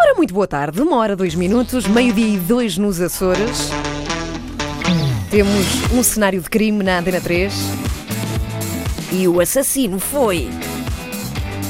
Ora, muito boa tarde, uma hora, dois minutos, meio-dia e dois nos Açores. Temos um cenário de crime na Antena 3. E o assassino foi.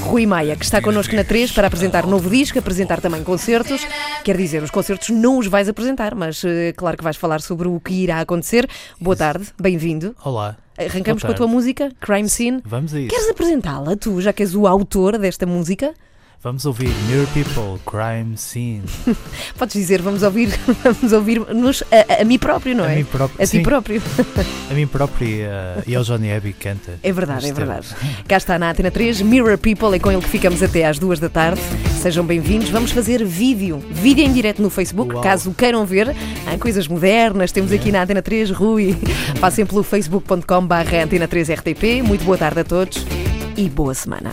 Rui Maia, que está connosco na 3 para apresentar novo disco, apresentar também concertos. Quer dizer, os concertos não os vais apresentar, mas eh, claro que vais falar sobre o que irá acontecer. Boa tarde, bem-vindo. Olá. Arrancamos com Boa a tua tarde. música, Crime Scene. Vamos a isso. Queres apresentá-la, tu, já que és o autor desta música? Vamos ouvir Mirror People, Crime Scene. Podes dizer, vamos ouvir, vamos ouvir-nos a, a, a mim próprio, não A é? mim próprio. A ti próprio. a mim próprio e, uh, e ao Johnny Abbey canta. É verdade, é verdade. Cá está na Antena 3, Mirror People, é com ele que ficamos até às duas da tarde. Sejam bem-vindos. Vamos fazer vídeo, vídeo em direto no Facebook, Uau. caso queiram ver. Há coisas modernas, temos aqui na Antena 3, Rui. Passem pelo facebook.com/barra Antena 3 RTP. Muito boa tarde a todos e boa semana.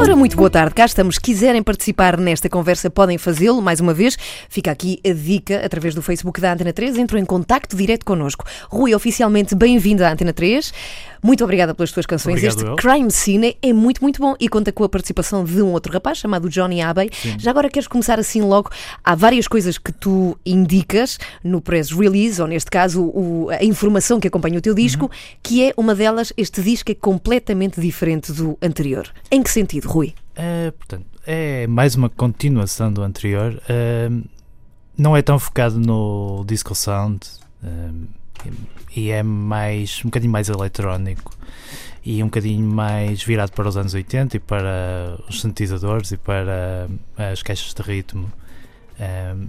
Ora, muito boa tarde, cá estamos. Quiserem participar nesta conversa, podem fazê-lo. Mais uma vez, fica aqui a dica através do Facebook da Antena 3. Entram em contacto direto connosco. Rui, oficialmente bem-vindo à Antena 3. Muito obrigada pelas tuas canções. Obrigado, este eu. Crime Scene é muito, muito bom e conta com a participação de um outro rapaz chamado Johnny Abbey. Já agora queres começar assim logo? Há várias coisas que tu indicas no press release, ou neste caso o- a informação que acompanha o teu disco, Uhum. que é uma delas, este disco é completamente diferente do anterior. Em que sentido, Rui? É, portanto, é mais uma continuação do anterior. Um, não é tão focado no disco sound um, e é mais um bocadinho mais eletrónico e um bocadinho mais virado para os anos 80 e para os sintetizadores e para as caixas de ritmo. Um,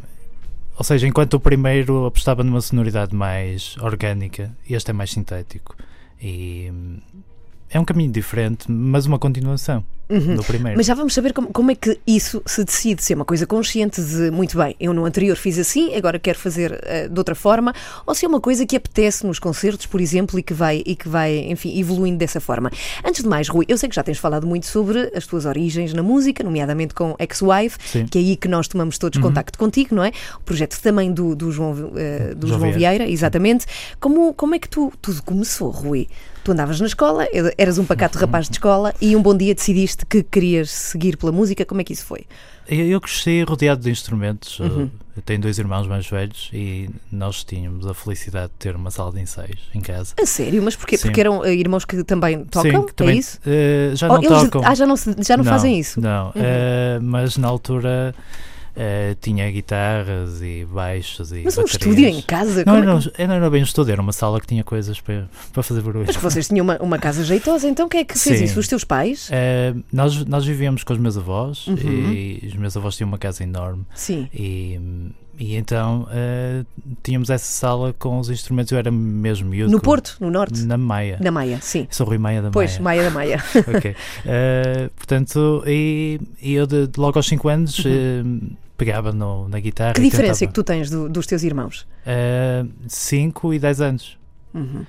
ou seja, enquanto o primeiro apostava numa sonoridade mais orgânica, este é mais sintético. E hum, é um caminho diferente, mas uma continuação do primeiro. Mas já vamos saber como, como é que isso se decide, se é uma coisa consciente de, muito bem, eu no anterior fiz assim, agora quero fazer eh, de outra forma, ou se é uma coisa que apetece nos concertos, por exemplo, e que vai, e que vai enfim, evoluindo dessa forma. Antes de mais, Rui, eu sei que já tens falado muito sobre as tuas origens na música, nomeadamente com Ex-Wife, que é aí que nós tomamos todos contacto contigo, não é? O projeto também do, do João, eh, do João João Vieira. Vieira, exatamente. Como, como é que tu, tudo começou, Rui? Tu andavas na escola, eras um pacato rapaz de escola e um bom dia decidiste que querias seguir pela música. Como é que isso foi? Eu, cresci rodeado de instrumentos. Uhum. Eu tenho dois irmãos mais velhos e nós tínhamos a felicidade de ter uma sala de ensaios em casa. A sério? Mas porquê? Sim. Porque eram eh, irmãos que também tocam? que também, é isso? eh, já Oh, não eles- tocam. ah, já não, já não, fazem isso? Uhum. Não, eh, mas na altura eh, tinha guitarras e baixos e Mas um baterias. estúdio em casa? Não, é não, que- não era bem um estúdio, era uma sala que tinha coisas para, para fazer barulho. Mas que vocês tinham uma, uma casa jeitosa, então quem é que fez Sim. isso? Os teus pais? Eh, nós, nós vivíamos com os meus avós Uhum. e os meus avós tinham uma casa enorme Sim. e, e então eh, tínhamos essa sala com os instrumentos. Eu era mesmo miúdo. No com- Porto, no Norte? Na Maia. Na Maia, sim. Sou Rui Maia da Pois, Maia. Maia da Maia. Ok. Eh, portanto, e, e eu de, logo aos 5 anos eh, pegava no, na guitarra. Uhum. Que diferença é que tentava. tu tens do- dos teus irmãos? 5 e 10 anos. Uhum.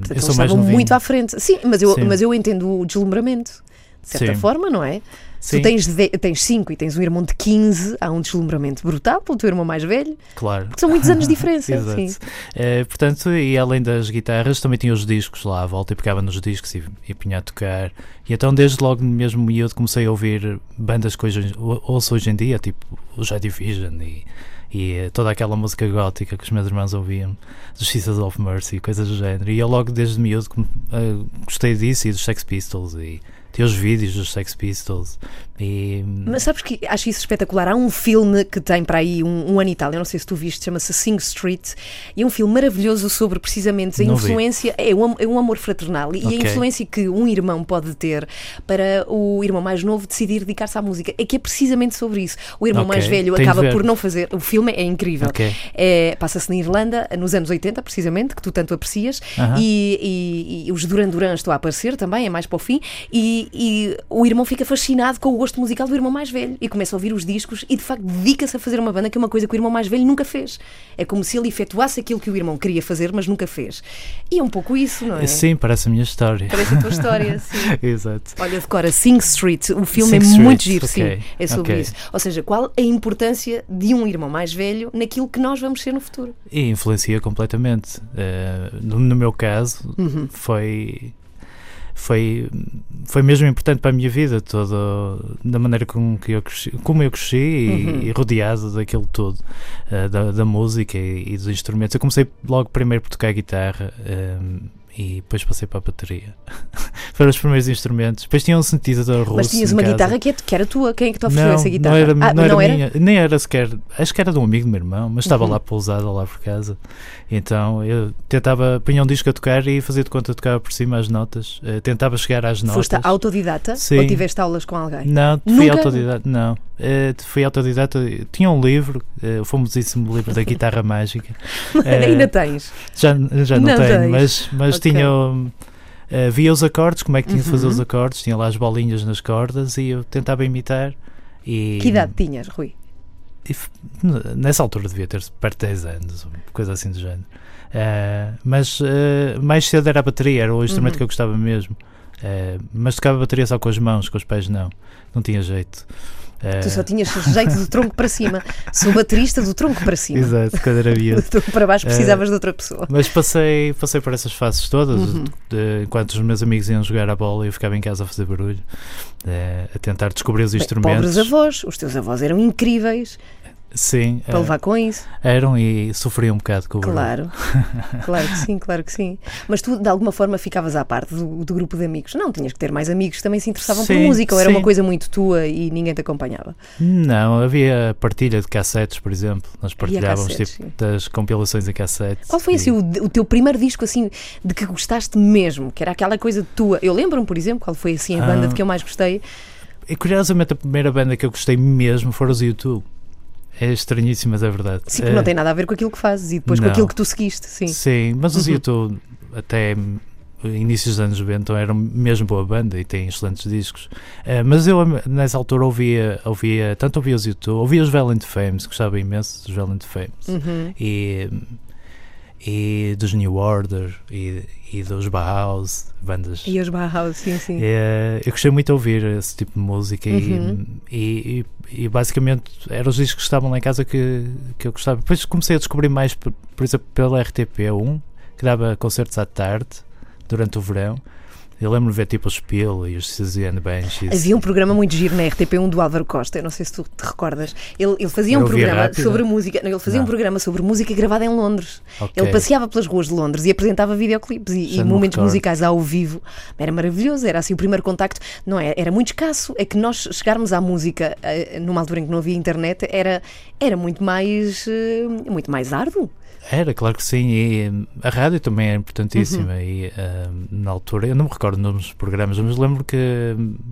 Portanto, eu sou mais estavam novinho. muito à frente. Sim, mas eu, Sim. mas eu entendo o deslumbramento. De certa Sim. forma, não é? Sim, Tu tens, de- tens cinco e tens um irmão de 15, há um deslumbramento brutal pelo teu irmão mais velho, claro. porque são muitos anos de diferença. Exato. sim. Eh, portanto, e além das guitarras, também tinha os discos lá à volta e pegava nos discos e, e punha a tocar. E então, desde logo, mesmo miúdo, comecei a ouvir bandas que hoje, ou- ouço hoje em dia, tipo o Joy Division e, e eh, toda aquela música gótica que os meus irmãos ouviam, dos Jesus of Mercy e coisas do género. E eu, logo desde miúdo, eh, gostei disso e dos Sex Pistols e tinha os vídeos dos Sex Pistols. E, Mas sabes que acho isso espetacular. Há um filme que tem para aí um, um ano e tal, eu não sei se tu viste, chama-se Sing Street, e é um filme maravilhoso sobre precisamente a Não vi. influência, é um, é um amor fraternal e a Ok. influência que um irmão pode ter para o irmão mais novo decidir dedicar-se à música. É que é precisamente sobre isso. O irmão Ok, mais velho acaba por não fazer. O filme é incrível. Ok. É, Passa-se na Irlanda, nos anos 80, precisamente, que tu tanto aprecias, Aham. e, e- e os Duran Duran estão a aparecer também, é mais para o fim, e, e o irmão fica fascinado com o gosto gosto musical do irmão mais velho e começa a ouvir os discos e de facto dedica-se a fazer uma banda que é uma coisa que o irmão mais velho nunca fez. É como se ele efetuasse aquilo que o irmão queria fazer, mas nunca fez. E é um pouco isso, não é? Sim, parece a minha história. Parece a tua história, sim. Exato. Olha, decora Sing Street, o filme Sing é Street, muito giro, ok, sim, é sobre ok. isso. Ou seja, qual a importância de um irmão mais velho naquilo que nós vamos ser no futuro? E influencia completamente. Eh, no, no meu caso, Uhum. foi. Foi, foi mesmo importante para a minha vida, toda, da maneira com que eu cresci, como eu cresci e, Uhum. e rodeado daquilo tudo, eh, da, da música e, e dos instrumentos. Eu comecei logo primeiro por tocar guitarra ehm, e depois passei para a bateria. Foram os primeiros instrumentos. Depois tinha um sintetizador russo. Mas tinhas uma guitarra que, é- que era tua, quem é que te ofereceu não, essa guitarra? Não era, ah, não era minha, nem era sequer. Acho que era de um amigo do meu irmão, mas estava Uhum. lá pousada lá por casa. Então eu tentava, punha um disco a tocar e fazia de conta tocava por cima as notas. eh, tentava chegar às notas. Foste autodidata Sim. ou tiveste aulas com alguém? Não, fui Nunca? autodidata. Não, Eh, fui autodidata. Tinha um livro, eh, o famosíssimo livro da guitarra mágica. Eh, Ainda tens. já, já não, Não tenho, tens. mas, mas Ok. tinha. Eh, via os acordes, como é que tinha de fazer Uhum. os acordes, tinha lá as bolinhas nas cordas e eu tentava imitar. E, Que idade tinhas, Rui? nessa altura devia ter perto de 10 anos, coisa assim do género. Eh, mas eh, mais cedo era a bateria, era o instrumento Uhum. que eu gostava mesmo. Eh, mas tocava bateria só com as mãos, com os pés não. Não tinha jeito. Eh, Tu só tinhas jeito do tronco para cima. Sou baterista do tronco para cima. Exato, quando era Do tronco para baixo Eh, precisavas de outra pessoa. Mas passei, passei por essas fases todas, Uhum. de- enquanto os meus amigos iam jogar a bola eu ficava em casa a fazer barulho, eh, a tentar descobrir os Bem, instrumentos. pobres avós, os teus avós eram incríveis Sim, para eh, levar com isso. eram e sofriam um bocado com o. Claro, claro que sim, claro que sim. Mas tu, de alguma forma, ficavas à parte do, do grupo de amigos. Não, tinhas que ter mais amigos que também se interessavam por Sim, música, ou era sim. uma coisa muito tua e ninguém te acompanhava. Não, havia partilha de cassetes, por exemplo. Nós partilhávamos cassetes, tipo, das compilações em cassetes. Qual foi e- assim o, o teu primeiro disco assim de que gostaste mesmo? Que era aquela coisa tua. Eu lembro-me, por exemplo, qual foi assim a banda Ah. de que eu mais gostei. E curiosamente a primeira banda que eu gostei mesmo foram os YouTube. É estranhíssimo, mas é verdade. Sim, que Eh, não tem nada a ver com aquilo que fazes e depois com não. aquilo que tu seguiste, sim. Sim, mas os Uhum. YouTube até inícios dos anos 90 eram mesmo boa banda e têm excelentes discos. Eh, mas eu nessa altura ouvia, ouvia tanto ouvia os YouTube, ouvia os Valiant Fames, gostava imenso dos Valiant Fames. Uhum. E, e dos New Order e, e dos Bauhaus, bandas E os Bauhaus, sim, sim. É, eu gostei muito de ouvir esse tipo de música e- Uhum. e, e, e basicamente eram os discos que estavam lá em casa que, que eu gostava. Depois comecei a descobrir mais, por, por exemplo, pela RTP1, que dava concertos à tarde, durante o verão. Eu lembro-me de ver tipo o Spiel e os the Banshees. Havia um programa muito giro na RTP1 do Álvaro Costa, eu não sei se tu te recordas. Ele, ele fazia um programa rápido. sobre música, não, ele fazia um Não. programa sobre música gravada em Londres. Ok. Ele passeava pelas ruas de Londres e apresentava videoclipes e, e me momentos recordo. musicais ao vivo. Era maravilhoso, era assim o primeiro contacto. Não é? Era muito escasso. É que nós chegarmos à música eh, numa altura em que não havia internet era, era muito mais eh, muito mais árduo. Era, claro que sim. E hum, a rádio também é importantíssima. Uhum. E hum, na altura, eu não me recordo nomes dos programas, mas lembro que,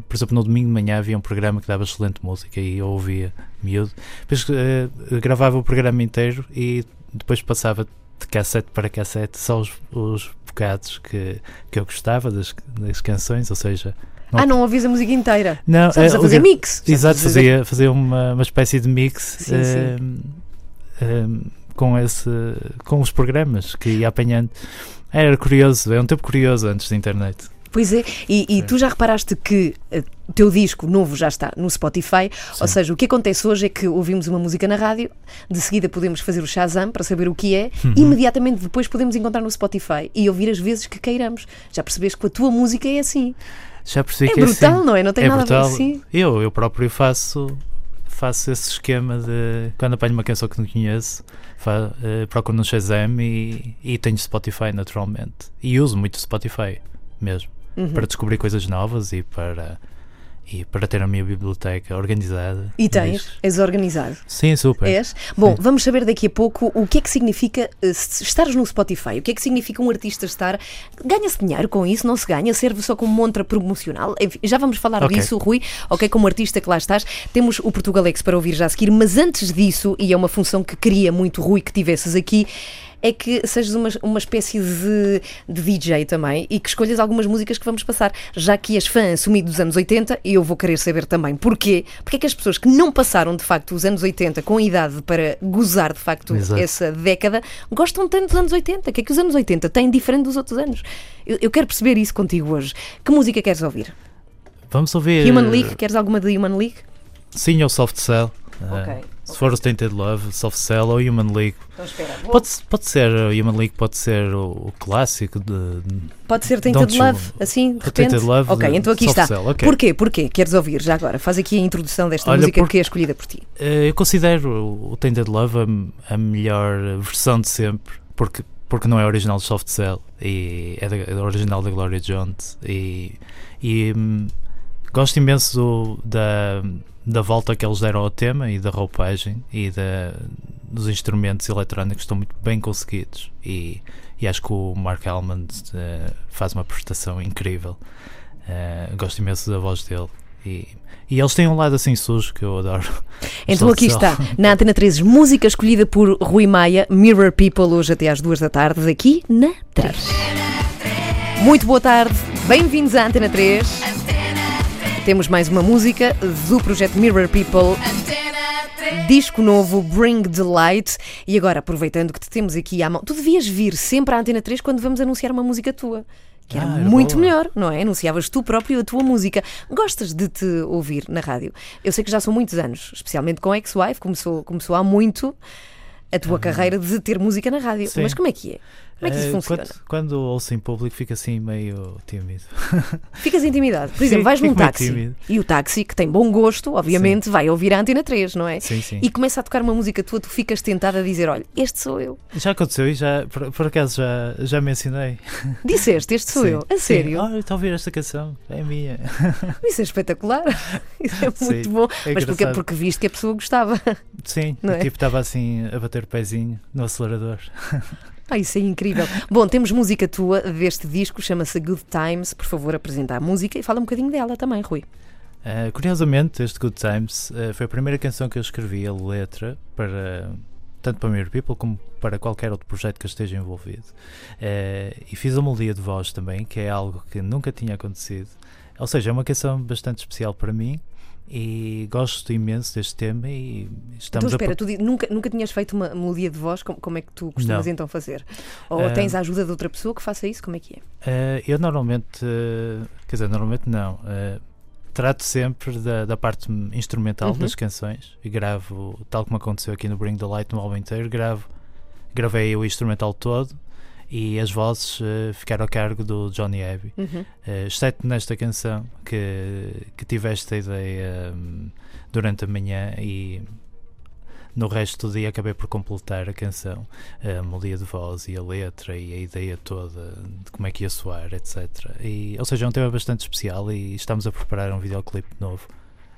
por exemplo, no domingo de manhã havia um programa que dava excelente música e eu ouvia miúdo. Depois eh, gravava o programa inteiro e depois passava de cassete para cassete só os, os bocados que, que eu gostava das, das canções, ou seja. Não- Ah, não ouvias a música inteira. Não, Sabes eh, a fazer mix. Exato, fazia, fazia uma, uma espécie de mix Sim, sim. hum, hum, com, esse, com os programas que ia apanhando. Era curioso, é um tempo curioso antes da internet. Pois é, e, e Sim. tu já reparaste que eh, o teu disco novo já está no Spotify, ou Sim. seja, o que acontece hoje é que ouvimos uma música na rádio, de seguida podemos fazer o Shazam para saber o que é, Uhum. imediatamente depois podemos encontrar no Spotify e ouvir as vezes que queiramos. Já percebeste que a tua música é assim. Já percebi É que brutal, é assim. não é? Não tem é nada brutal. a ver assim. Eu, eu próprio faço, faço esse esquema de quando apanho uma canção que não conheço, fa, eh, procuro no Shazam e, e tenho Spotify naturalmente. E uso muito Spotify mesmo. Uhum. para descobrir coisas novas e para, e para ter a minha biblioteca organizada. E tens, és organizado. Sim, super. És? Bom, Sim. vamos saber daqui a pouco o que é que significa eh, se- estares no Spotify. O que é que significa um artista estar. Ganha-se dinheiro com isso? Não se ganha? Serve só como montra promocional? Enfim, já vamos falar Ok. disso, Rui. Ok, como artista que lá estás. Temos o Portugalex para ouvir já a seguir, mas antes disso, e é uma função que queria muito, Rui, que tivesses aqui. É que sejas uma, uma espécie de, de DJ também e que escolhas algumas músicas que vamos passar. Já que és fã assumido dos anos 80, e eu vou querer saber também porquê. Porque é que as pessoas que não passaram de facto os anos 80 com idade para gozar de facto Exato. essa década gostam tanto dos anos 80? O que é que os anos 80 têm diferente dos outros anos? Eu, eu quero perceber isso contigo hoje. Que música queres ouvir? Vamos ouvir. Human League? Queres alguma de Human League? Sim, ou Soft Cell. Ah, Ok, Se for o Tainted Love, Soft Cell ou Human League. Então espera. Pode, pode ser, o Human League pode ser o, o clássico de. Pode ser Don't Tainted you- Love, assim, de repente? Tainted Love ok, então aqui Soft está. Cell, ok. Porquê? Porquê? Queres ouvir já agora? Faz aqui a introdução desta Olha, música por- que é escolhida por ti. Eh, Eu considero o Tainted Love a, a melhor versão de sempre, porque, porque não é original de Soft Cell, e é, da, é original da Gloria Jones. E, e hum, gosto imenso do- da, da volta que eles deram ao tema e da roupagem e da, dos instrumentos eletrónicos estão muito bem conseguidos. E, e acho que o Mark Almond eh, faz uma prestação incrível. Eh, gosto imenso da voz dele. E, e eles têm um lado assim sujo que eu adoro. Então aqui está, na Antena 13, música escolhida por Rui Maia, Mirror People, hoje até às duas da tarde, aqui na 3. Muito boa tarde, bem-vindos à Antena 3. Temos mais uma música do projeto Mirror People. Disco novo, Bring the Light. E agora, aproveitando que te temos aqui à mão, tu devias vir sempre à Antena 3 quando vamos anunciar uma música tua. Que era Ah, era muito boa. melhor, não é? Anunciavas tu próprio a tua música. Gostas de te ouvir na rádio? Eu sei que já são muitos anos, especialmente com Ex-Wife, começou, começou há muito a tua carreira de ter música na rádio. Sim. Mas como é que é? Como é que isso Eh, funciona? Quando, quando ouço em público fica assim meio tímido. Ficas intimidado. Por Sim, exemplo, vais num fico táxi e o táxi, que tem bom gosto, obviamente, vai ouvir a Antena 3, não é? Sim, sim. E começa a tocar uma música tua, tu ficas tentado a dizer: Olha, este sou eu. Já aconteceu e já, por, por acaso já, já mencionei. Disseste, este sou Sim, eu. A sim. sério? Olha, está a ouvir esta canção? É minha. Isso é espetacular. Isso é muito Sim, bom. é Mas porque, porque viste que a pessoa gostava. Sim, Não é? tipo estava assim a bater o pezinho no acelerador. Ah, isso é incrível. Bom, temos música tua deste disco, chama-se Good Times. Por favor, apresenta a música e fala um bocadinho dela também, Rui. Uh, curiosamente, este Good Times uh, foi a primeira canção que eu escrevi, a letra, para tanto para Mirror People como para qualquer outro projeto que eu esteja envolvido. Uh, e fiz a melodia de voz também, que é algo que nunca tinha acontecido. Ou seja, é uma canção bastante especial para mim e gosto imenso deste tema e estamos então, espera, a... tu nunca, nunca tinhas feito uma melodia de voz, como, como é que tu costumas Não. então fazer? Ou Ah. tens a ajuda de outra pessoa que faça isso? Como é que é? Uh, eu normalmente, uh, quer dizer, normalmente não. uh, trato sempre da, da parte instrumental Uhum. das canções e gravo, tal como aconteceu aqui no Bring the Light no álbum inteiro, gravo, gravei o instrumental todo e as vozes uh, ficaram a cargo do Johnny Abbey. Uhum. Uh, exceto nesta canção que, que tive esta ideia um, durante a manhã e no resto do dia acabei por completar a canção, a melodia de voz e a letra e a ideia toda de como é que ia soar, etc. E, ou seja, é um tema bastante especial e estamos a preparar um videoclipe novo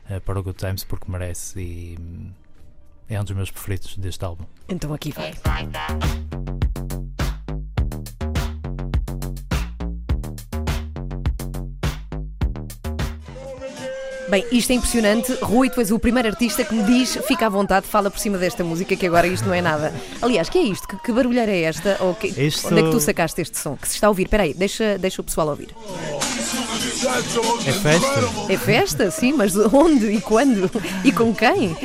uh, para o Good Times porque merece e hum, é um dos meus preferidos deste álbum. Então aqui vai. Bem, isto é impressionante. Rui, tu és o primeiro artista que me diz, fica à vontade, fala por cima desta música, que agora isto não é nada. Aliás, que é isto? Que, que barulheira é esta? Ou que- Isto- Onde é que tu sacaste este som? Que se está a ouvir? Espera aí, deixa, deixa o pessoal ouvir. É festa? É festa? Sim, mas onde e quando? E com quem? Uh,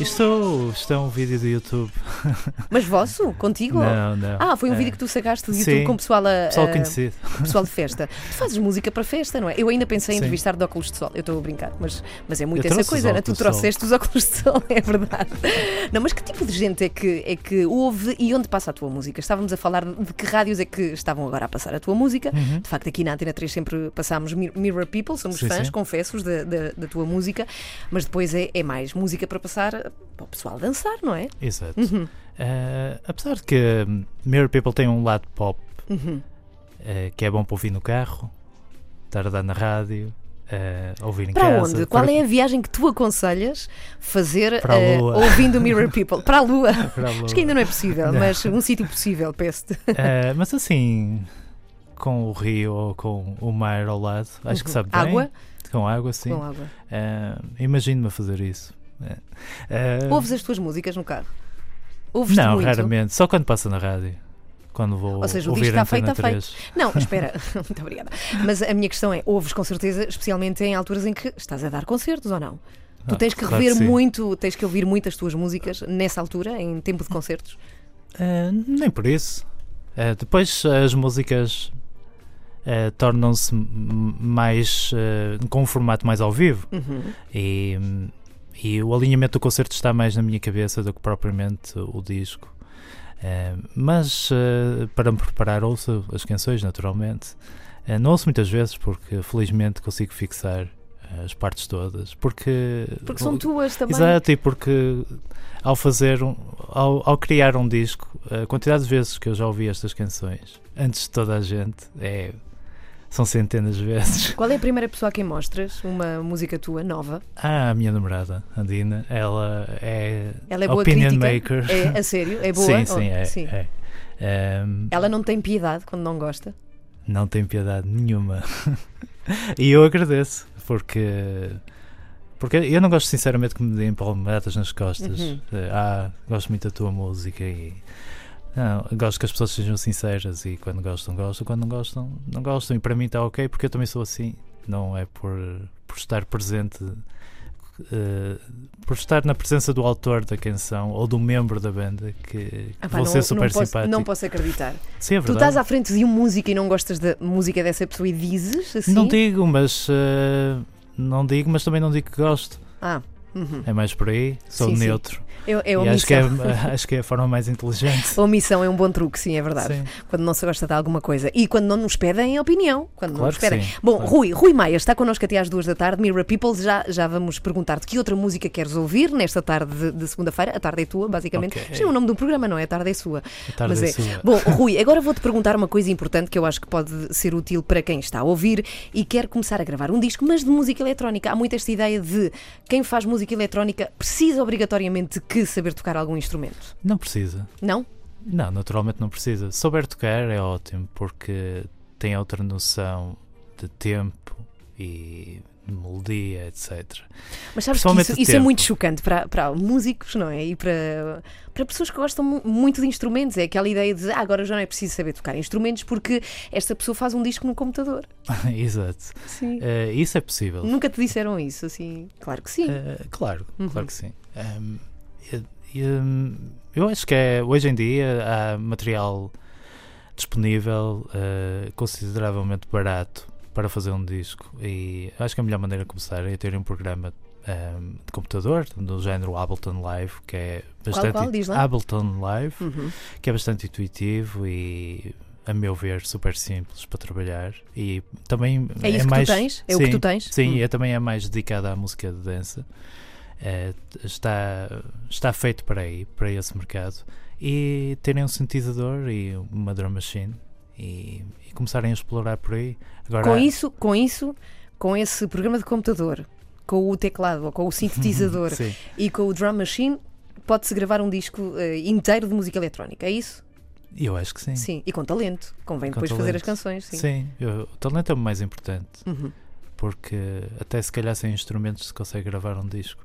isto, isto é um vídeo do YouTube. Mas vosso? Contigo? Não, não. Ah, foi um É. vídeo que tu sacaste do YouTube Sim. com o pessoal a. Pessoal a- conhecido. pessoal de festa. Tu fazes música para festa, não é? Eu ainda pensei em Sim. entrevistar de óculos de sol. Eu estou a brincar, mas, mas é muito Eu essa coisa, né? Tu trouxeste os óculos de sol, é verdade. Não, mas que tipo de gente é que, é que ouve e onde passa a tua música? Estávamos a falar de que rádios é que estavam agora a passar a tua música. Uhum. De facto, aqui na Antena 3 sempre passámos Mir- Mirror People, somos Sim, fãs, sim. confessos, da, da, da tua música, mas depois é, é mais música para passar para o pessoal dançar, não é? Exato. Uhum. Uh, apesar de que hum, Mirror People tem um lado pop Uhum. uh, que é bom para ouvir no carro, estar a dar na rádio, uh, ouvir em Para casa. onde? Qual para- é a viagem que tu aconselhas fazer Lua. ouvindo Mirror People? Para a Lua. para a Acho que ainda não é possível, Não. mas um sítio possível, peço-te. Uh, mas assim, com o rio ou com o mar ao lado, acho que sabe bem. Água? Com água, sim. Com água. Uh, Imagino-me a fazer isso. Uh, uh, Ouves as tuas músicas no carro? Ouves Não, muito? raramente. Só quando passa na rádio. Quando vou Ou seja, o ouvir disco está feito, está 3. Não, espera, muito obrigada. Mas a minha questão é: ouves com certeza, especialmente em alturas em que estás a dar concertos ou não? Tu Ah, tens que claro rever sim. muito, tens que ouvir muito as tuas músicas nessa altura, em tempo de concertos. Ah, nem por isso. Ah, depois as músicas ah, tornam-se mais ah, com um formato mais ao vivo Uhum. e, e o alinhamento do concerto está mais na minha cabeça do que propriamente o disco. Ah, mas para me preparar ouço as canções naturalmente. Não ouço muitas vezes porque felizmente consigo fixar as partes todas porque Porque são tuas também. Exato, e porque ao fazer um, ao, ao criar um disco, a quantidade de vezes que eu já ouvi estas canções, antes de toda a gente, é, são centenas de vezes. Qual é a primeira pessoa a quem mostras uma música tua, nova? Ah, a minha namorada, a Dina, ela é, Ela é boa opinion crítica? maker. É a sério? É boa? Sim, Oh, sim, é. sim. é. Ehm, Ela não tem piedade quando não gosta? não tem piedade nenhuma. e eu agradeço, porque. Porque eu não gosto sinceramente que me deem palmadas nas costas. Uhum. Eh, Ah, gosto muito da tua música e. Não, gosto que as pessoas sejam sinceras e quando gostam, gostam, quando não gostam, não gostam. E para mim está ok, porque eu também sou assim. Não é por, por estar presente, eh, por estar na presença do autor da canção ou do membro da banda que, que Ah, pá, vou não, ser super não posso, simpático. não posso acreditar. Sim, é Tu estás à frente de um músico e não gostas da música dessa pessoa e dizes assim? Não digo, mas eh, não digo, mas também não digo que gosto. Ah, uhum. É mais por aí, sou Sim, sim. neutro. é, é e omissão. acho que é, acho que é a forma mais inteligente. A omissão é um bom truque, sim, é verdade. Sim, Quando não se gosta de alguma coisa. E quando não nos pedem opinião. Quando não claro nos que pedem. sim. Bom, claro. Rui, Rui Maia está connosco até às duas da tarde. Mirror People, já, já vamos perguntar-te que outra música queres ouvir nesta tarde de, de segunda-feira. A tarde é tua, basicamente. Ok. Isto é o nome do programa, não é? A tarde é sua. A tarde Mas é é. sua. Bom, Rui, agora vou-te perguntar uma coisa importante que eu acho que pode ser útil para quem está a ouvir e quer começar a gravar um disco, mas de música eletrónica. Há muito esta ideia de quem faz música eletrónica precisa obrigatoriamente que saber tocar algum instrumento. Não precisa. Não? Não, naturalmente não precisa. Souber tocar é ótimo, porque tem outra noção de tempo e de melodia, etc. Mas sabes que isso, isso é muito chocante para, para músicos, não é? E para, para pessoas que gostam mu- muito de instrumentos. É aquela ideia de ah, agora já não é preciso saber tocar instrumentos porque esta pessoa faz um disco no computador. Exato. Sim. Eh, isso é possível. Nunca te disseram isso, assim? Claro que sim. Eh, claro, Uhum. claro que sim. Hum, eu acho que é, hoje em dia há material disponível eh, consideravelmente barato para fazer um disco e acho que a melhor maneira de começar é ter um programa ehm, de computador do género Ableton Live que é bastante qual? Lá. Ableton Live Uhum. que é bastante intuitivo e a meu ver super simples para trabalhar e também É isso que mais tu tens? É o que Sim, tu tens? Sim, Hum. é também é mais dedicada à música de dança. É, está, está feito para aí, para esse mercado. E terem um sintetizador e uma drum machine e, e começarem a explorar por aí. Agora, Com isso, com isso, com esse programa de computador, com o teclado ou com o sintetizador e com o drum machine, pode-se gravar um disco eh, inteiro de música eletrónica, é isso? eu acho que sim. Sim. E com talento. Convém Com depois fazer as talento. canções, sim. Sim, eu- o talento é o mais importante. Uhum. Porque até se calhar sem instrumentos se consegue gravar um disco,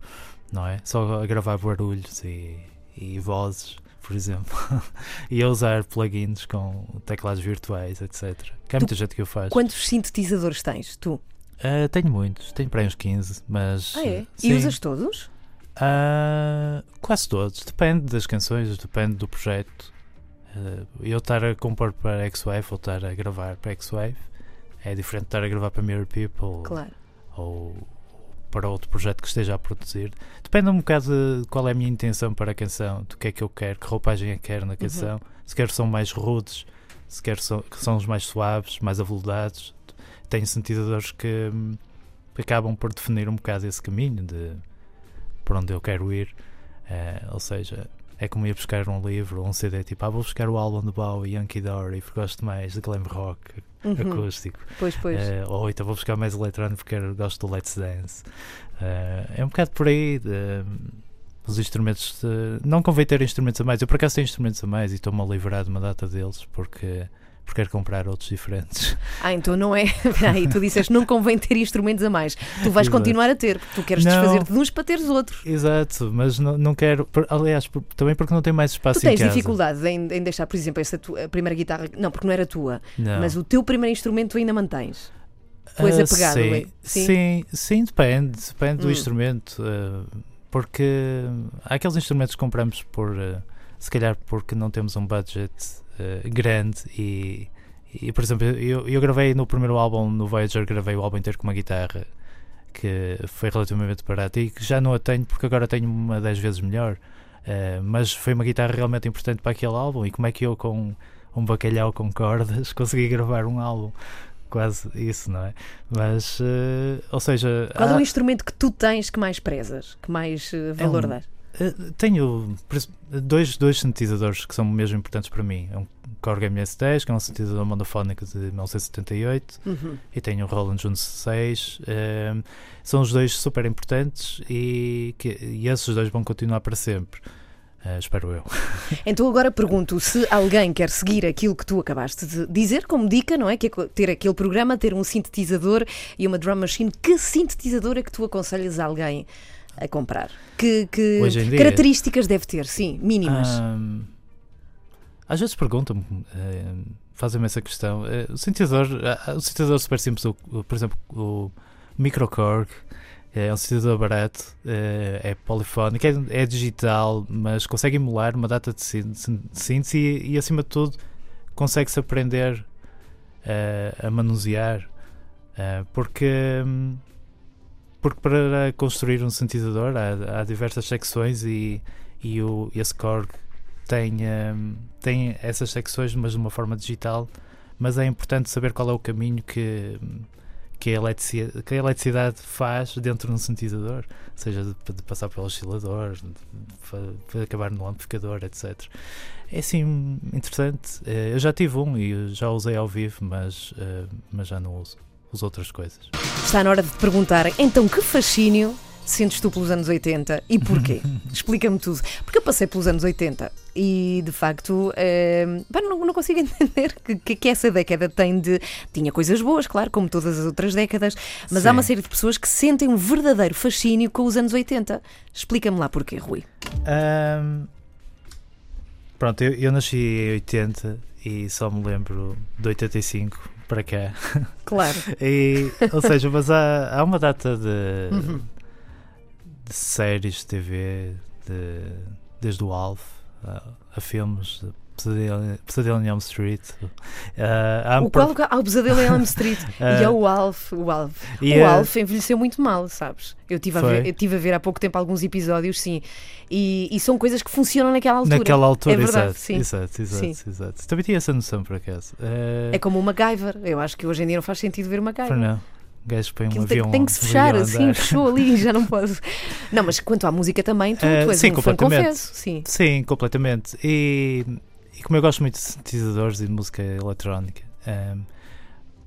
não é? Só a gravar barulhos e, e vozes, por exemplo. e a usar plugins com teclados virtuais, etc. Que há Tu- muita gente que o faz. Quantos sintetizadores tens, tu? Ah, tenho muitos, tenho para aí uns 15, mas. Ah, é? sim. E usas todos? Ah, quase todos, depende das canções, depende do projeto. Ah, eu estar a compor para X-Wave ou estar a gravar para X-Wave é diferente de estar a gravar para Mirror People Claro. ou para outro projeto que esteja a produzir. Depende um bocado de qual é a minha intenção para a canção, do que é que eu quero, que roupagem é que quero na canção. Se quero são mais rudes, se quero são, que são os mais suaves, mais aveludados. Tenho sintetizadores que, que acabam por definir um bocado esse caminho de para onde eu quero ir. Eh, ou seja, é como ir buscar um livro ou um CD, tipo, ah, vou buscar o álbum de Bowie e Yankee Dory porque gosto mais de glam rock Uhum. acústico. Pois, pois. Eh, ou então vou buscar mais eletrónico porque gosto do Let's Dance. Eh, é um bocado por aí. de- os instrumentos. de- não convém ter instrumentos a mais. Eu por acaso tenho instrumentos a mais e estou-me a livrar de uma data deles porque porque quero comprar outros diferentes. Ah, então não é. Aí, tu disseste não convém ter instrumentos a mais. Tu vais Exato. continuar a ter, porque tu queres desfazer-te de uns para teres outros. Exato, mas não, não quero. aliás, por- também porque não tenho mais espaço Tu tens em casa. dificuldade em, em deixar, por exemplo, essa tua, a primeira guitarra. Não, porque não era tua. Não. Mas o teu primeiro instrumento tu ainda mantens. Tu és Ah, apegado, sim, Rui? Sim? sim, sim, depende, depende do Hum. instrumento, ah, porque há aqueles instrumentos que compramos por, ah, se calhar porque não temos um budget ah, grande e, e, por exemplo, eu, eu gravei no primeiro álbum, no Voyager, gravei o álbum inteiro com uma guitarra que foi relativamente barata e que já não a tenho porque agora tenho uma 10 vezes melhor, Ah, mas foi uma guitarra realmente importante para aquele álbum e como é que eu com um bacalhau com cordas consegui gravar um álbum? Quase isso, não é? Mas, eh, ou seja, Qual é há- o instrumento que tu tens que mais prezas, que mais eh, valor um- dás? Eh, tenho dois, dois sintetizadores que são mesmo importantes para mim. É um Korg MS-10, que é um sintetizador monofónico de 1978, Uhum. e tenho um Roland Juno 6. eh, são os dois super importantes e, que, e esses dois vão continuar para sempre. eh, espero eu. Então agora pergunto se alguém quer seguir aquilo que tu acabaste de dizer como dica, não é? Que é ter aquele programa, ter um sintetizador e uma drum machine. Que sintetizador é que tu aconselhas a alguém a comprar? Que, que características deve ter? Sim, mínimas. Ahm, às vezes perguntam-me, eh, fazem-me essa questão. Eh, o sintetizador, ah, o sintetizador super simples, por exemplo, o Microkorg, é um sintetizador barato, eh, é polifónico, é, é digital, mas consegue emular uma data de sín- sín- síntese e, e, acima de tudo, consegue-se aprender eh, a manusear. eh, porque, hum, porque para construir um sintetizador há, há diversas secções e, e o, esse Korg tem, hum, tem essas secções, mas de uma forma digital. Mas é importante saber qual é o caminho que, que, a, eletricidade, que a eletricidade faz dentro de um sintetizador, seja de, de passar pelo oscilador, de, de- de acabar no amplificador, etc. É assim interessante. Eh, Eu já tive um e já usei ao vivo, mas, eh, mas já não uso. Uso outras coisas. Está na hora de te perguntar, então que fascínio sentes tu pelos anos 80 e porquê? Explica-me tudo. Porque eu passei pelos anos 80 e de facto eh, pá, não, não consigo entender que, que, que essa década tem de. Tinha coisas boas, claro, como todas as outras décadas, mas há Sim. uma série de pessoas que sentem um verdadeiro fascínio com os anos 80. Explica-me lá porquê, Rui. Ahm, pronto, eu, eu nasci em 80 e só me lembro de 85 para cá. Claro. E, ou seja, mas há, há uma data de, Uhum. de séries de TV, de, desde o Alf a, a filmes, de Pesadelo, Pesadelo em Elm Street. Ah, um O qual há o pesadelo em Elm Street Ah, e é o Alf. O Alf. o a- Alf envelheceu muito mal, sabes? Eu estive a, ver, eu tive a ver há pouco tempo alguns episódios, sim. E, e são coisas que funcionam naquela altura. Naquela altura, É verdade, exato, sim. exato, exato, Sim. exato. Também tinha essa noção, por acaso. Ah, É como o MacGyver. Eu acho que hoje em dia não faz sentido ver o MacGyver. não. O gajo põe um avião. tem que se fechar, assim, fechou ali, já não pode. Não, mas quanto à música também, tu, Eh, tu és sim, um fã, completamente. confesso. Sim. Sim, completamente. E, e como eu gosto muito de sintetizadores e de música eletrónica, ehm,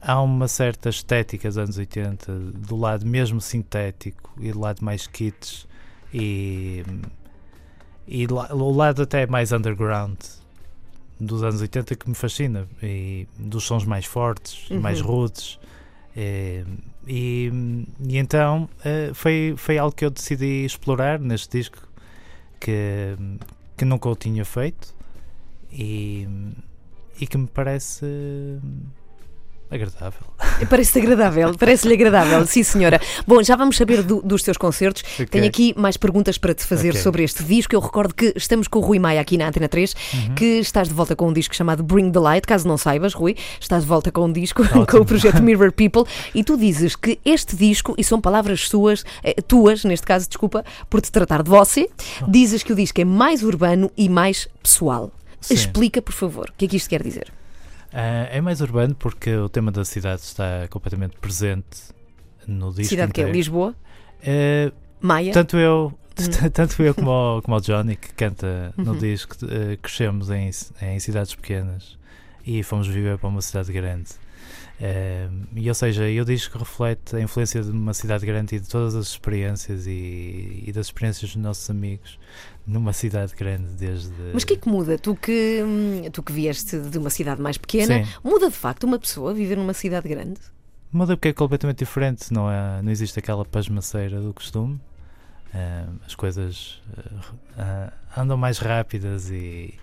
há uma certa estética dos anos 80, do lado mesmo sintético e do lado mais kits e, e o lado até mais underground dos anos 80 que me fascina e dos sons mais fortes, Uhum. mais rudes. Eh, E, e então eh, foi, foi algo que eu decidi explorar neste disco que, que nunca o tinha feito e, e que me parece agradável. Parece-te agradável, parece-lhe agradável, sim senhora. Bom, já vamos saber do- dos teus concertos. Tenho aqui mais perguntas para te fazer Ok. sobre este disco. Eu recordo que estamos com o Rui Maia aqui na Antena 3, Uhum. que estás de volta com um disco chamado Bring the Light. Caso não saibas, Rui, estás de volta com um disco com Ótimo. o projeto Mirror People e tu dizes que este disco, e são palavras suas, eh, tuas, neste caso, desculpa, por te tratar de você, dizes que o disco é mais urbano e mais pessoal. Sim. Explica, por favor, o que é que isto quer dizer? Ah, é mais urbano porque o tema da cidade está completamente presente no disco. Cidade que é inteiro. Lisboa, Eh, Maia. tanto eu, Hum. tanto eu como o, como o Johnny, que canta no Uhum. disco, eh, crescemos em, em cidades pequenas e fomos viver para uma cidade grande. E ou seja, eu que reflete a influência de uma cidade grande e de todas as experiências e, e das experiências dos nossos amigos numa cidade grande desde. Mas o que é que muda? Tu que, hum, tu que vieste de uma cidade mais pequena, Sim. muda de facto uma pessoa viver numa cidade grande? Muda porque é completamente diferente, não, é, não existe aquela pasmaceira do costume. Eh, as coisas eh, ah, andam mais rápidas e,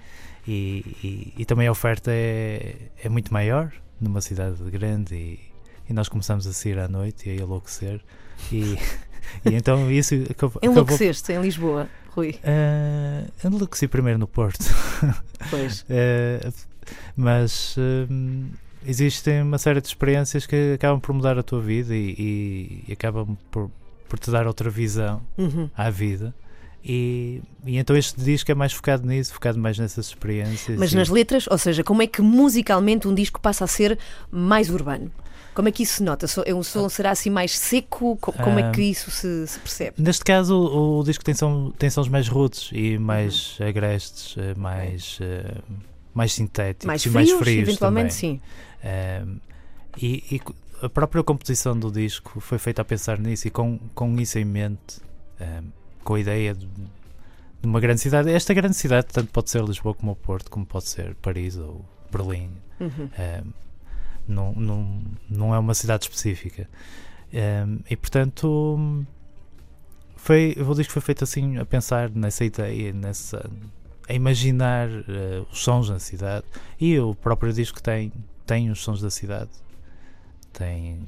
e, e- e também a oferta é, é muito maior numa cidade grande e, e nós começamos a sair à noite e a enlouquecer. E, e então isso acabou. acabou Enlouqueceste em Lisboa, Rui. Eh, enlouqueci primeiro no Porto. Pois. Eh, mas hum, existem uma série de experiências que acabam por mudar a tua vida e, e- e acabam por, por te dar outra visão Uhum. à vida. E, e então este disco é mais focado nisso, focado mais nessas experiências. Mas e- nas letras, ou seja, como é que musicalmente um disco passa a ser mais urbano? Como é que isso se nota? É um som será assim mais seco? Co- Como é Ah. que isso se, se percebe? Neste caso, o, o disco tem, som, tem sons mais roots e mais Uhum. agrestes, eh, mais, eh, mais sintéticos Mais e frios, mais frios eventualmente, também. sim. Um, e, e a própria composição do disco foi feita a pensar nisso e com, com isso em mente, um, com a ideia de, de uma grande cidade. Esta grande cidade tanto pode ser Lisboa como o Porto, como pode ser Paris ou Berlim. Uhum. Um, não, não, não é uma cidade específica. Um, e portanto, foi, o disco foi feito assim a pensar nessa ideia, nessa, a imaginar eh, os sons da cidade. E o próprio disco tem, tem os sons da cidade. Tem,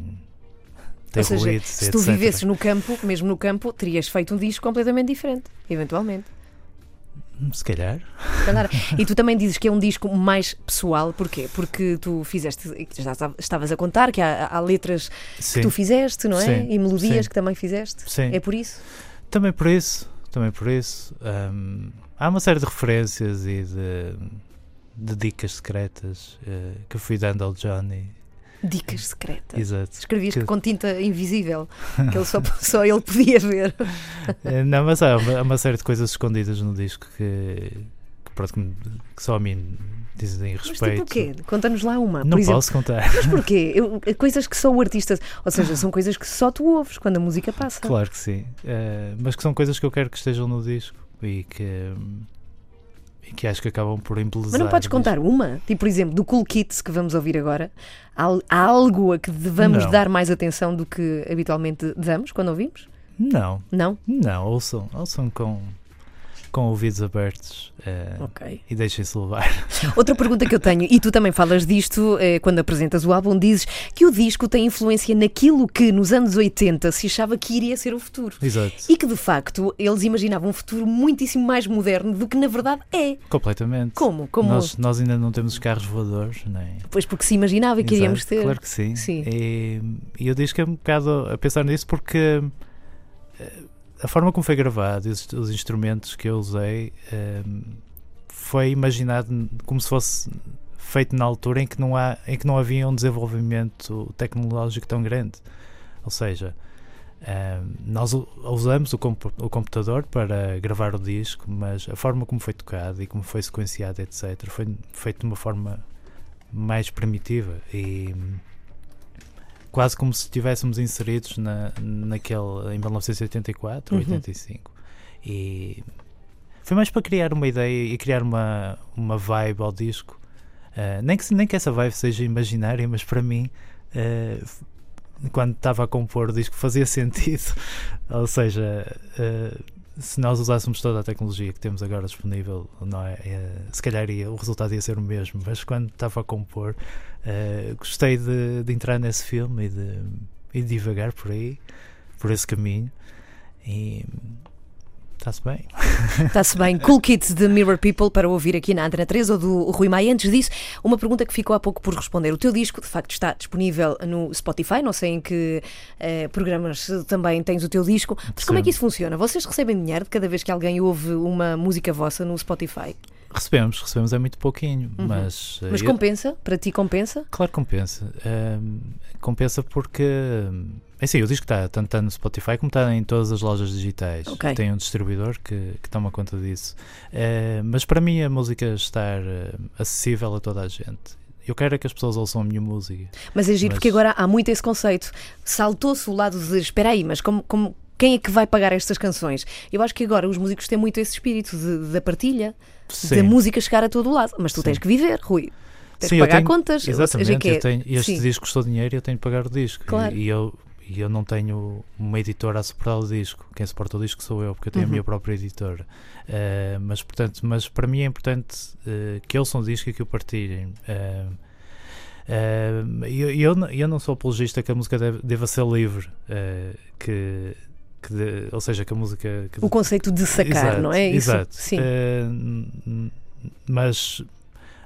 tem Ou seja, ruídos, se tu etc. vivesses no campo, mesmo no campo, terias feito um disco completamente diferente, eventualmente. Se calhar. Se calhar. E tu também dizes que é um disco mais pessoal, porquê? Porque tu fizeste, já estavas a contar que há, há letras Sim. que tu fizeste, não é? Sim, E melodias sim. que também fizeste. Sim. É por isso? Também por isso, também por isso. hum, há uma série de referências e de, de dicas secretas eh, que fui dando ao Johnny. Dicas secretas. Exato. Escrevias que com tinta invisível, que ele só, só ele podia ver. Eh, Não, mas há uma, há uma série de coisas escondidas no disco que, que, pronto, que, só a mim dizem Mas respeito. tipo o quê? Conta-nos lá uma. Não exemplo, posso contar. Mas porquê? Eu- coisas que só o artista. Ou seja, são coisas que só tu ouves quando a música passa. Claro que sim. Eh, mas que são coisas que eu quero que estejam no disco e que, e que acho que acabam por embelezar. Mas não podes contar uma? Tipo, por exemplo, do Cool Kids que vamos ouvir agora, há, algo a que devamos Não. dar mais atenção do que habitualmente damos quando ouvimos? Não, Não? não, ouçam, ouçam com, com ouvidos abertos eh, Ok. e deixem-se levar. Outra pergunta que eu tenho, e tu também falas disto eh, quando apresentas o álbum, dizes que o disco tem influência naquilo que nos anos 80 se achava que iria ser o futuro. Exato. E que de facto eles imaginavam um futuro muitíssimo mais moderno do que na verdade é. Completamente. Como? Como? Nós, nós ainda não temos os carros voadores, nem. Pois porque se imaginava que iríamos Exato, ter. Claro que sim. Sim. E, e eu que é um bocado a pensar nisso porque a forma como foi gravado, os, os instrumentos que eu usei, eh, foi imaginado como se fosse feito na altura em que não, há, em que não havia um desenvolvimento tecnológico tão grande. Ou seja, eh, nós u- usamos o, compu- o computador para gravar o disco, mas a forma como foi tocado e como foi sequenciado, etc., foi feito de uma forma mais primitiva e quase como se estivéssemos inseridos na, naquele em 1984 ou Uhum. 85 e foi mais para criar uma ideia e criar uma, uma vibe ao disco. Ah, nem, que, nem que essa vibe seja imaginária mas para mim f- quando estava a compor o disco fazia sentido. Ou seja ah, se nós usássemos toda a tecnologia que temos agora disponível, não é? Eh, se calhar ia- o resultado ia ser o mesmo, mas quando estava a compor, eh, gostei de, de entrar nesse filme e de, e de divagar por aí, por esse caminho, e está-se bem. Está-se bem. Cool Kids de Mirror People para ouvir aqui na Antena 3 ou do Rui Maia. Antes disso, uma pergunta que ficou há pouco por responder. O teu disco, de facto, está disponível no Spotify. Não sei em que eh, programas também tens o teu disco. Mas como é que isso funciona? Vocês recebem dinheiro de cada vez que alguém ouve uma música vossa no Spotify? Recebemos, recebemos é muito pouquinho, mas, eh, Mas eu- compensa? Para ti compensa? Claro que compensa. Ahm, compensa porque. É assim, o disco está tanto está no Spotify como está em todas as lojas digitais. Ok. Tem um distribuidor que, que toma conta disso. Ah, mas para mim a música estar ah, acessível a toda a gente Eu quero é que as pessoas ouçam a minha música. Mas é giro, Mas- porque agora há muito esse conceito. Saltou-se o lado de espera aí, mas como, como- quem é que vai pagar estas canções? Eu acho que agora os músicos têm muito esse espírito da partilha, da Sim. música chegar a todo lado. Mas tu tens Sim. que viver, Rui. Tens Sim, que pagar tenho- contas. Exatamente, que é- eu tenho, este sim. disco custou dinheiro e eu tenho de pagar o disco. Claro. E, e eu, e eu não tenho uma editora a suportar o disco. Quem suporta o disco sou eu, porque eu tenho Uhum. a minha própria editora. Eh, mas, portanto, mas para mim é importante eh, que ouçam o disco e que o partilhem. Eh, eu, eu, não- eu não sou apologista que a música deve, deva ser livre. que, que de- ou seja, que a música. que- O conceito de sacar, Exato, não é? Isso? Exato. Sim. Mas,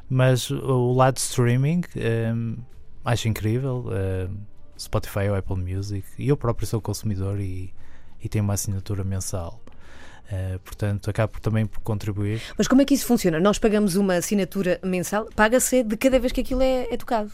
mas o lado streaming acho incrível. eh, Spotify ou Apple Music. E eu próprio sou consumidor e, e tenho uma assinatura mensal. Eh, portanto, acabo também por contribuir. Mas como é que isso funciona? Nós pagamos uma assinatura mensal, paga-se de cada vez que aquilo é, é tocado.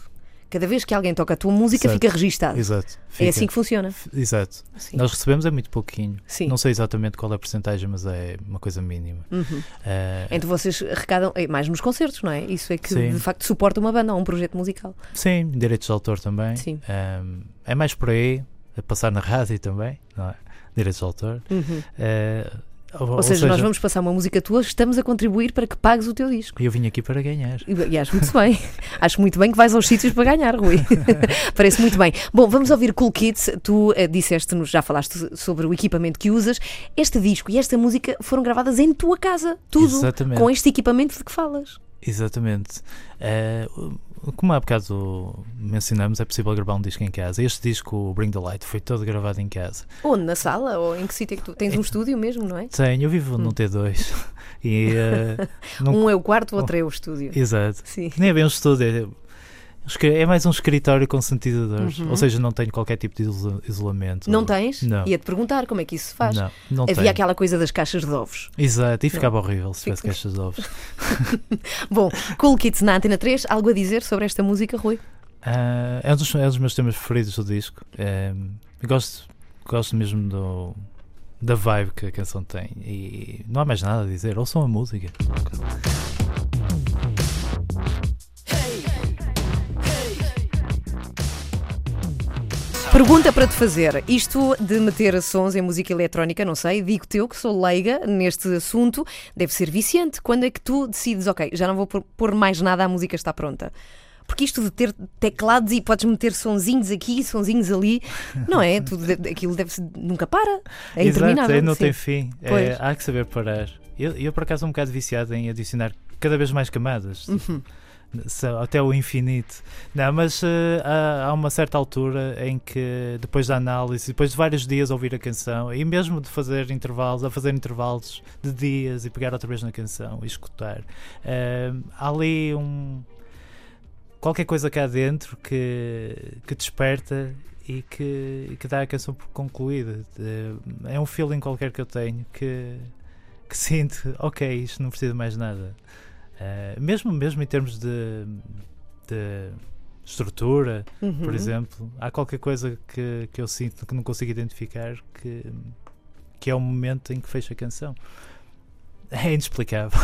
Cada vez que alguém toca a tua música, Certo. fica registado. Exato. É Fica- assim que funciona. Exato. Sim. Nós recebemos é muito pouquinho. Sim. Não sei exatamente qual é a porcentagem, mas é uma coisa mínima. Uhum. Eh, Então vocês arrecadam é mais nos concertos, não é? Isso é que Sim. de facto suporta uma banda ou um projeto musical. Sim, direitos de autor também. Sim. Um, é mais por aí, a passar na rádio também, não é? Direitos de autor. Uhum. Uh, ou, Ou, seja, nós vamos passar uma música tua, estamos a contribuir para que pagues o teu disco. Eu vim aqui para ganhar. E, e acho muito bem. acho muito bem que vais aos sítios para ganhar, Rui. Parece muito bem. Bom, vamos ouvir Cool Kids. Tu eh, disseste-nos, já falaste sobre o equipamento que usas. Este disco e esta música foram gravadas em tua casa. Tudo. Exatamente. Com este equipamento de que falas. Exatamente. Uh, como há bocado mencionamos, é possível gravar um disco em casa. Este disco, o Bring the Light, foi todo gravado em casa. Onde? Na sala? Ou em que sítio é que tu tens um estúdio mesmo, não é? Tenho, eu vivo num T2 e uh, não- Um é o quarto, o outro é o estúdio. Exato. Sim. Nem é bem um estúdio, é, mais um escritório com sintetizadores. Uhum. Ou seja, não tenho qualquer tipo de isola- isolamento. Não tens? Não. Ia-te perguntar como é que isso se faz. Não, não Havia tenho. aquela coisa das caixas de ovos. Exato, e ficava horrível se tivesse caixas de ovos. Bom, Cool Kids na Antena 3, algo a dizer sobre esta música, Rui? Ah, é, um dos, é um dos meus temas preferidos do disco. Eu gosto, gosto mesmo do, da vibe que a canção tem. E não há mais nada a dizer, ouçam a música. Pergunta para te fazer. Isto de meter sons em música eletrónica, não sei, digo-te eu que sou leiga neste assunto, deve ser viciante. Quando é que tu decides, ok, já não vou pôr- mais nada, a música está pronta? Porque isto de ter teclados e podes meter sonzinhos aqui, sonzinhos ali, não é? Tudo, aquilo deve nunca para. É Exato, interminável. aí não sim. tem fim. É, há que saber parar. Eu, eu, por acaso, sou um bocado viciado em adicionar cada vez mais camadas. Uhum. Até o infinito. Não, mas eh, há, há uma certa altura em que, depois da análise, depois de vários dias a ouvir a canção, e mesmo de fazer intervalos, a fazer intervalos de dias e pegar outra vez na canção e escutar, eh, há ali um. qualquer coisa cá dentro que, que desperta e que, que dá a canção por concluída. Eh, É um feeling qualquer que eu tenho que, que sinto, ok, isto não precisa mais nada. Uh, mesmo, mesmo em termos de, de estrutura, Uhum. por exemplo, há qualquer coisa que, que eu sinto que não consigo identificar que, que é o momento em que fecha a canção. É inexplicável.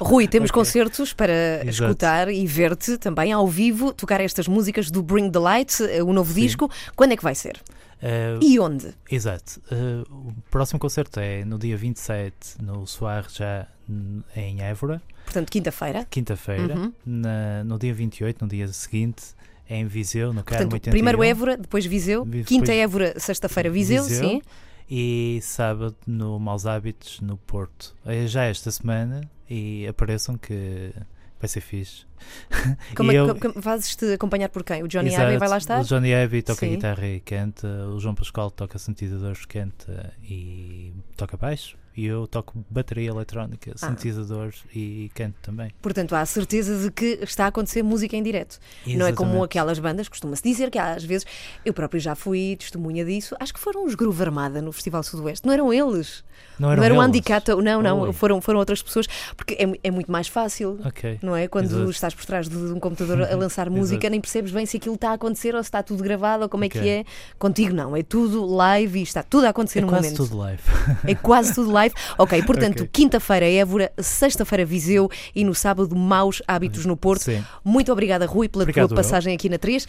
Rui, temos Ok. concertos para Exato. escutar e ver-te também ao vivo tocar estas músicas do Bring the Light, eh, o novo Sim. disco. Quando é que vai ser? Uh, E onde? Exato. Uh, o próximo concerto é no dia 27, no Soar, já em Évora, Portanto, quinta-feira. quinta-feira. Uhum. No dia 28, no dia seguinte, é em Viseu, no Carmo Portanto, 81. primeiro Évora, depois Viseu, Vi- quinta depois- Évora, sexta-feira Viseu, Viseu. sim. e sábado no Maus Hábitos no Porto. É já esta semana e apareçam que vai ser fixe. Como é eu- como- fazes-te acompanhar por quem? O Johnny Exato, Abbey vai lá estar? O Johnny Abbey toca Sim. guitarra e canta, o João Pascoal toca sintetizadores, canta e toca baixo. E eu toco bateria eletrónica, Ah. sintetizadores e canto também. Portanto, há a certeza de que está a acontecer música em direto. Não é como Exatamente. aquelas bandas, costuma-se dizer que às vezes, eu próprio já fui testemunha disso, acho que foram os Groove Armada no Festival Sudoeste, não eram eles. Não Não eram era um eles? Andicato, não, não, Oi. foram, foram outras pessoas, porque é, é muito mais fácil. Ok. Não é? Quando Exato. estás por trás de um computador a lançar música, Exato. nem percebes bem se aquilo está a acontecer ou se está tudo gravado ou como é que é. Contigo não, é tudo live e está tudo a acontecer É no quase momento. tudo live. É quase tudo live live. Ok, portanto, Ok. quinta-feira Évora, sexta-feira Viseu e no sábado Maus Hábitos no Porto. Sim. Muito obrigada, Rui, pela Obrigado, tua passagem aqui na 3.